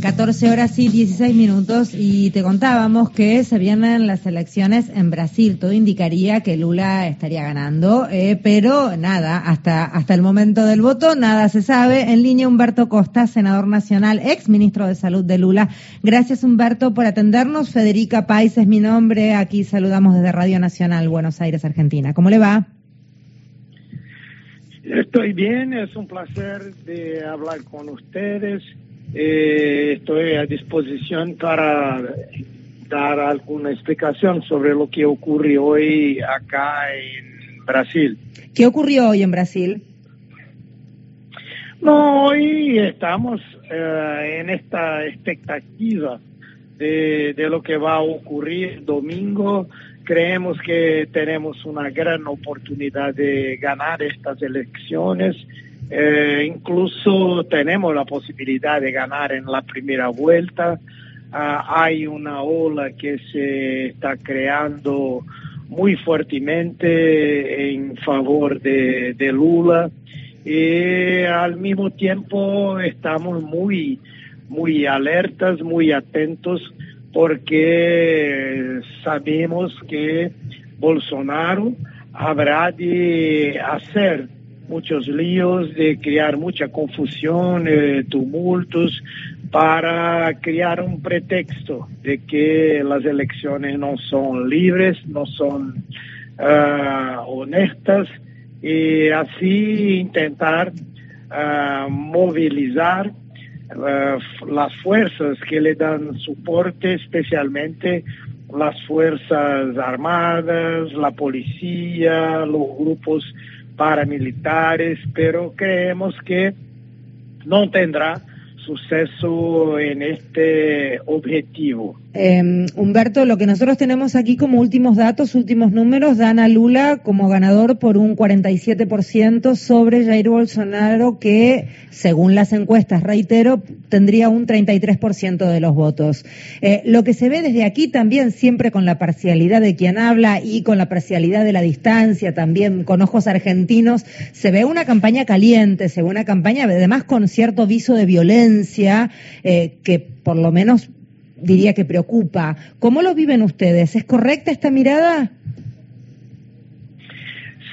14 horas y 16 minutos y te contábamos que se vienen las elecciones en Brasil. Todo indicaría que Lula estaría ganando, eh, pero nada, hasta, hasta el momento del voto nada se sabe. En línea Humberto Costa, senador nacional, ex ministro de Salud de Lula. Gracias Humberto por atendernos. Federica Pais es mi nombre. Aquí saludamos desde Radio Nacional Buenos Aires, Argentina. ¿Cómo le va? Estoy bien, es un placer de hablar con ustedes. Eh, estoy a disposición para dar alguna explicación sobre lo que ocurrió hoy acá en Brasil. ¿Qué ocurrió hoy en Brasil? No, hoy estamos eh, en esta expectativa de, de, lo que va a ocurrir domingo. Creemos que tenemos una gran oportunidad de ganar estas elecciones eh, incluso tenemos la posibilidad de ganar en la primera vuelta. Ah, hay una ola que se está creando muy fuertemente en favor de, de Lula y al mismo tiempo estamos muy, muy alertas, muy atentos porque sabemos que Bolsonaro habrá de hacer muchos líos, de crear mucha confusión, eh, tumultos, para crear un pretexto de que las elecciones no son libres, no son uh, honestas, y así intentar uh, movilizar uh, las fuerzas que le dan soporte, especialmente las fuerzas armadas, la policía, los grupos paramilitares, pero creemos que no tendrá suceso en este objetivo. Eh, Humberto, lo que nosotros tenemos aquí como últimos datos, últimos números, dan a Lula como ganador por un 47% sobre Jair Bolsonaro, que según las encuestas, reitero, tendría un 33% de los votos. Eh, lo que se ve desde aquí también, siempre con la parcialidad de quien habla y con la parcialidad de la distancia, también con ojos argentinos, se ve una campaña caliente, se ve una campaña además con cierto viso de violencia, eh, que por lo menos diría que preocupa. ¿Cómo lo viven ustedes? ¿Es correcta esta mirada?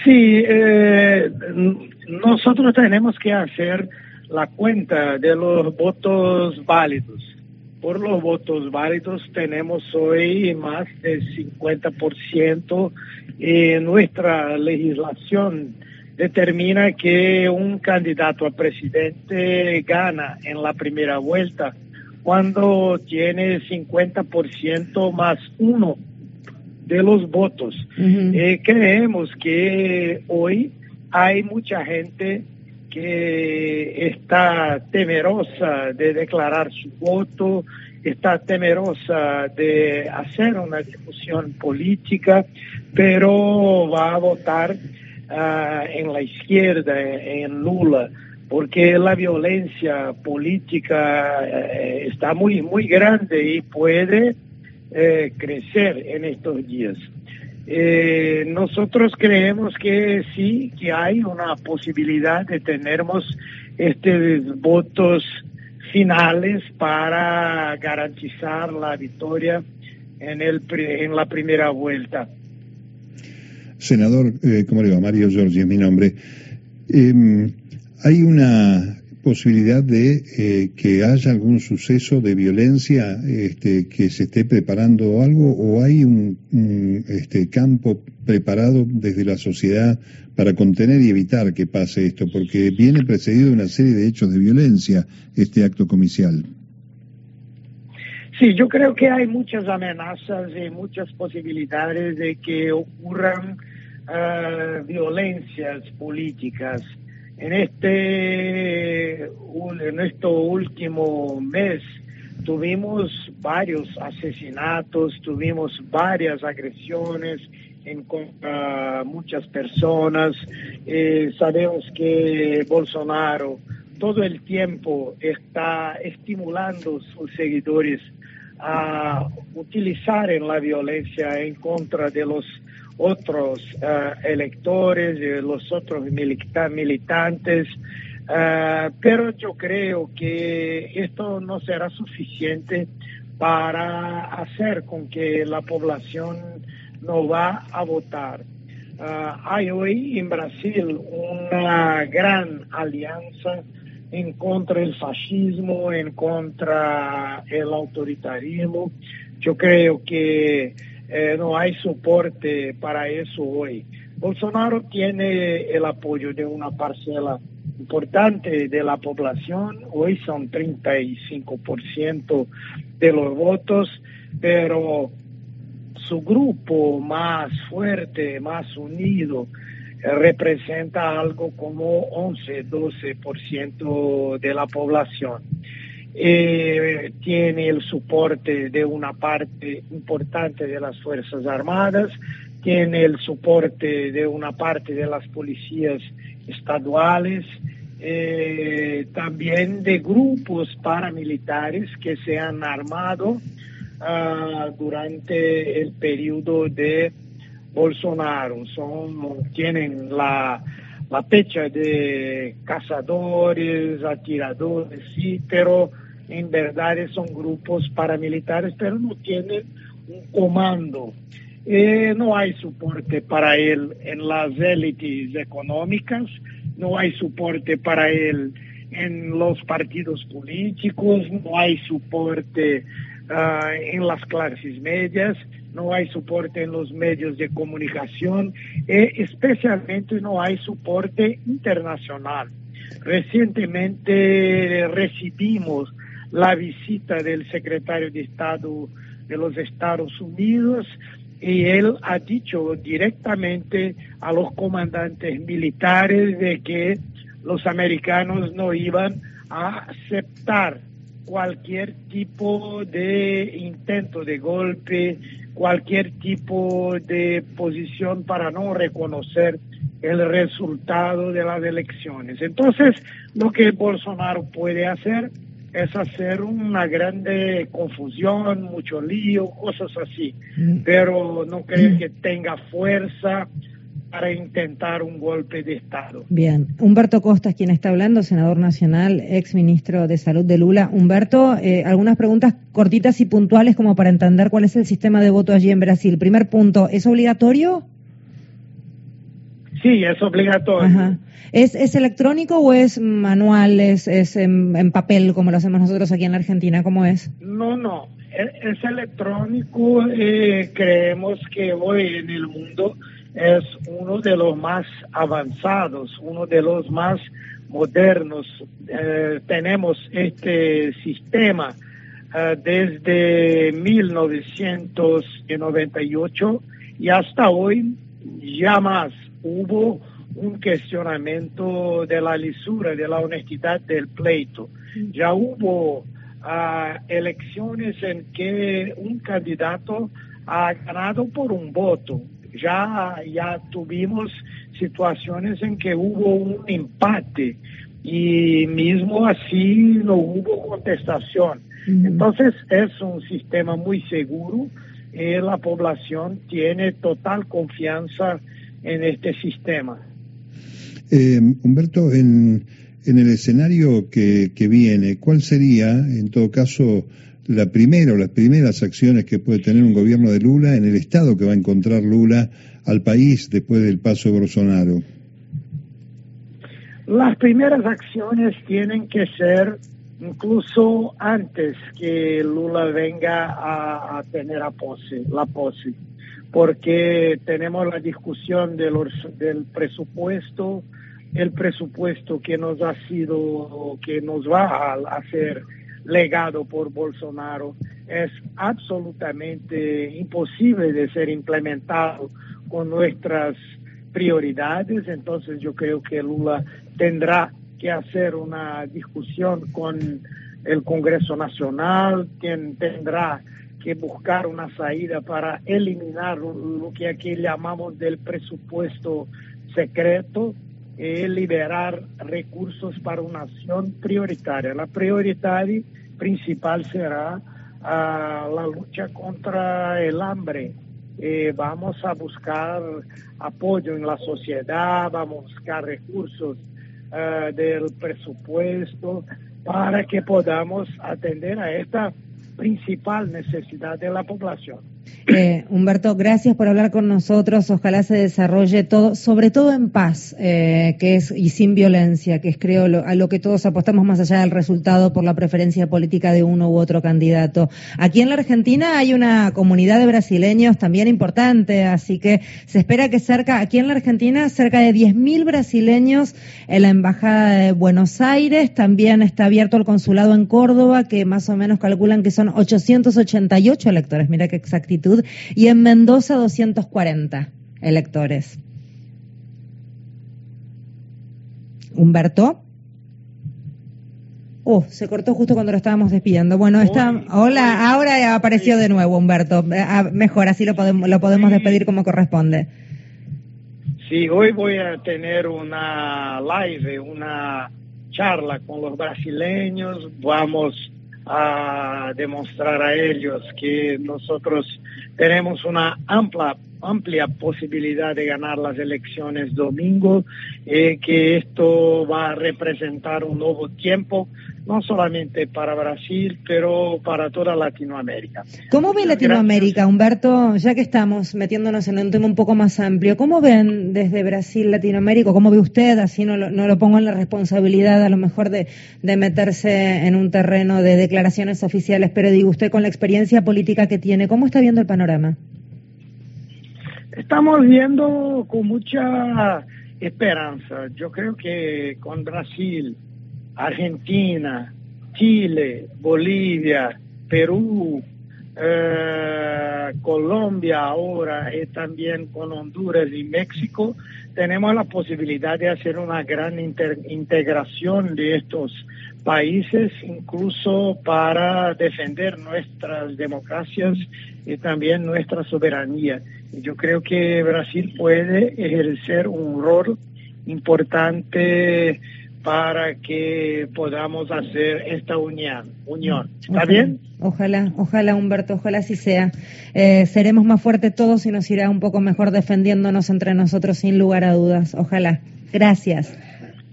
Sí, eh, nosotros tenemos que hacer la cuenta de los votos válidos. Por los votos válidos tenemos hoy más del 50% y nuestra legislación determina que un candidato a presidente gana en la primera vuelta cuando tiene 50% más uno de los votos. eh, creemos que hoy hay mucha gente que está temerosa de declarar su voto, está temerosa de hacer una discusión política, pero va a votar uh, en la izquierda, en Lula porque la violencia política eh, está muy, muy grande y puede eh, crecer en estos días. Eh, nosotros creemos que sí, que hay una posibilidad de tenermos estos votos finales para garantizar la victoria en, el, en la primera vuelta. Senador, eh, ¿cómo le va? Mario Giorgi es mi nombre. Eh, ¿Hay una posibilidad de eh, que haya algún suceso de violencia este, que se esté preparando algo o hay un, un este, campo preparado desde la sociedad para contener y evitar que pase esto? Porque viene precedido de una serie de hechos de violencia este acto comicial. Sí, yo creo que hay muchas amenazas y muchas posibilidades de que ocurran uh, violencias políticas en este, en este último mes tuvimos varios asesinatos, tuvimos varias agresiones en contra muchas personas. Eh, sabemos que Bolsonaro todo el tiempo está estimulando sus seguidores a utilizar en la violencia en contra de los otros uh, electores, de los otros milita militantes. Uh, pero yo creo que esto no será suficiente para hacer con que la población no va a votar. Uh, hay hoy en Brasil una gran alianza en contra del fascismo, en contra el autoritarismo. Yo creo que eh, no hay soporte para eso hoy. Bolsonaro tiene el apoyo de una parcela importante de la población, hoy son 35% de los votos, pero su grupo más fuerte, más unido, eh, representa algo como 11, 12% de la población. Eh, tiene el soporte de una parte importante de las Fuerzas Armadas, tiene el soporte de una parte de las policías estaduales, eh, también de grupos paramilitares que se han armado uh, durante el periodo de Bolsonaro. Son, tienen la, la fecha de cazadores, atiradores, sí, pero en verdad son grupos paramilitares, pero no tienen un comando. Eh, no hay soporte para él en las élites económicas, no hay soporte para él en los partidos políticos, no hay soporte uh, en las clases medias, no hay soporte en los medios de comunicación e especialmente no hay soporte internacional. Recientemente recibimos la visita del secretario de Estado de los Estados Unidos y él ha dicho directamente a los comandantes militares de que los americanos no iban a aceptar cualquier tipo de intento de golpe, cualquier tipo de posición para no reconocer el resultado de las elecciones. Entonces, lo que Bolsonaro puede hacer es hacer una grande confusión, mucho lío, cosas así, mm. pero no creo que tenga fuerza para intentar un golpe de Estado. Bien, Humberto Costa es quien está hablando, senador nacional, ex ministro de Salud de Lula. Humberto, eh, algunas preguntas cortitas y puntuales como para entender cuál es el sistema de voto allí en Brasil. Primer punto, ¿es obligatorio? Sí, es obligatorio. ¿Es, ¿Es electrónico o es manual, es, es en, papel como lo hacemos nosotros aquí en la Argentina? ¿Cómo es? No, no, es, electrónico. Eh, creemos que hoy en el mundo es uno de los más avanzados, uno de los más modernos. Eh, tenemos este sistema eh, desde 1998 y hasta hoy ya más hubo un cuestionamiento de la lisura, de la honestidad del pleito. Ya hubo uh, elecciones en que un candidato ha ganado por un voto. Ya, ya tuvimos situaciones en que hubo un empate y mismo así no hubo contestación. Entonces es un sistema muy seguro y la población tiene total confianza en este sistema. Eh, Humberto, en, en, el escenario que, que, viene, ¿cuál sería, en todo caso, la primera o las primeras acciones que puede tener un gobierno de Lula en el estado que va a encontrar Lula al país después del paso de Bolsonaro? Las primeras acciones tienen que ser incluso antes que Lula venga a, tener a pose, la pose porque tenemos la discusión del, del presupuesto, el presupuesto que nos ha sido, que nos va a ser legado por Bolsonaro es absolutamente imposible de ser implementado con nuestras prioridades, entonces yo creo que Lula tendrá que hacer una discusión con el Congreso Nacional, quien tendrá que buscar una salida para eliminar lo que aquí llamamos del presupuesto secreto y liberar recursos para una acción prioritaria. La prioridad principal será uh, la lucha contra el hambre. Eh, vamos a buscar apoyo en la sociedad, vamos a buscar recursos uh, del presupuesto para que podamos atender a esta principal necesidad de la población. Eh, Humberto, gracias por hablar con nosotros. Ojalá se desarrolle todo, sobre todo en paz, eh, que es y sin violencia, que es creo a lo que todos apostamos más allá del resultado por la preferencia política de uno u otro candidato. Aquí en la Argentina hay una comunidad de brasileños también importante, así que se espera que cerca, aquí en la Argentina, cerca de 10.000 brasileños en la embajada de Buenos Aires. También está abierto el consulado en Córdoba, que más o menos calculan que son 888 electores. Mira qué exactitud y en Mendoza 240 electores. Humberto. Oh, se cortó justo cuando lo estábamos despidiendo. Bueno, está, hola, ahora apareció de nuevo Humberto. Ah, mejor, así lo podemos, lo podemos despedir como corresponde. Sí, hoy voy a tener una live, una charla con los brasileños. Vamos a demostrar a ellos que nosotros tenemos una amplia, amplia posibilidad de ganar las elecciones domingo, eh, que esto va a representar un nuevo tiempo, no solamente para Brasil, pero para toda Latinoamérica. ¿Cómo ve Latinoamérica, Humberto? Ya que estamos metiéndonos en un tema un poco más amplio, ¿cómo ven desde Brasil, Latinoamérica? ¿Cómo ve usted? Así no lo, no lo pongo en la responsabilidad a lo mejor de, de meterse en un terreno de declaraciones oficiales, pero digo usted con la experiencia política que tiene, ¿cómo está viendo el panorama? Estamos viendo con mucha esperanza. Yo creo que con Brasil, Argentina, Chile, Bolivia, Perú, eh, Colombia ahora y también con Honduras y México, tenemos la posibilidad de hacer una gran integración de estos países, incluso para defender nuestras democracias y también nuestra soberanía. Yo creo que Brasil puede ejercer un rol importante para que podamos hacer esta unión. unión. ¿Está bien? Ojalá, ojalá Humberto, ojalá así sea. Eh, seremos más fuertes todos y nos irá un poco mejor defendiéndonos entre nosotros sin lugar a dudas. Ojalá. Gracias.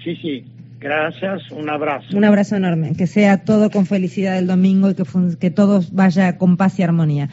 Sí, sí. Gracias, un abrazo. Un abrazo enorme. Que sea todo con felicidad el domingo y que, que todo vaya con paz y armonía.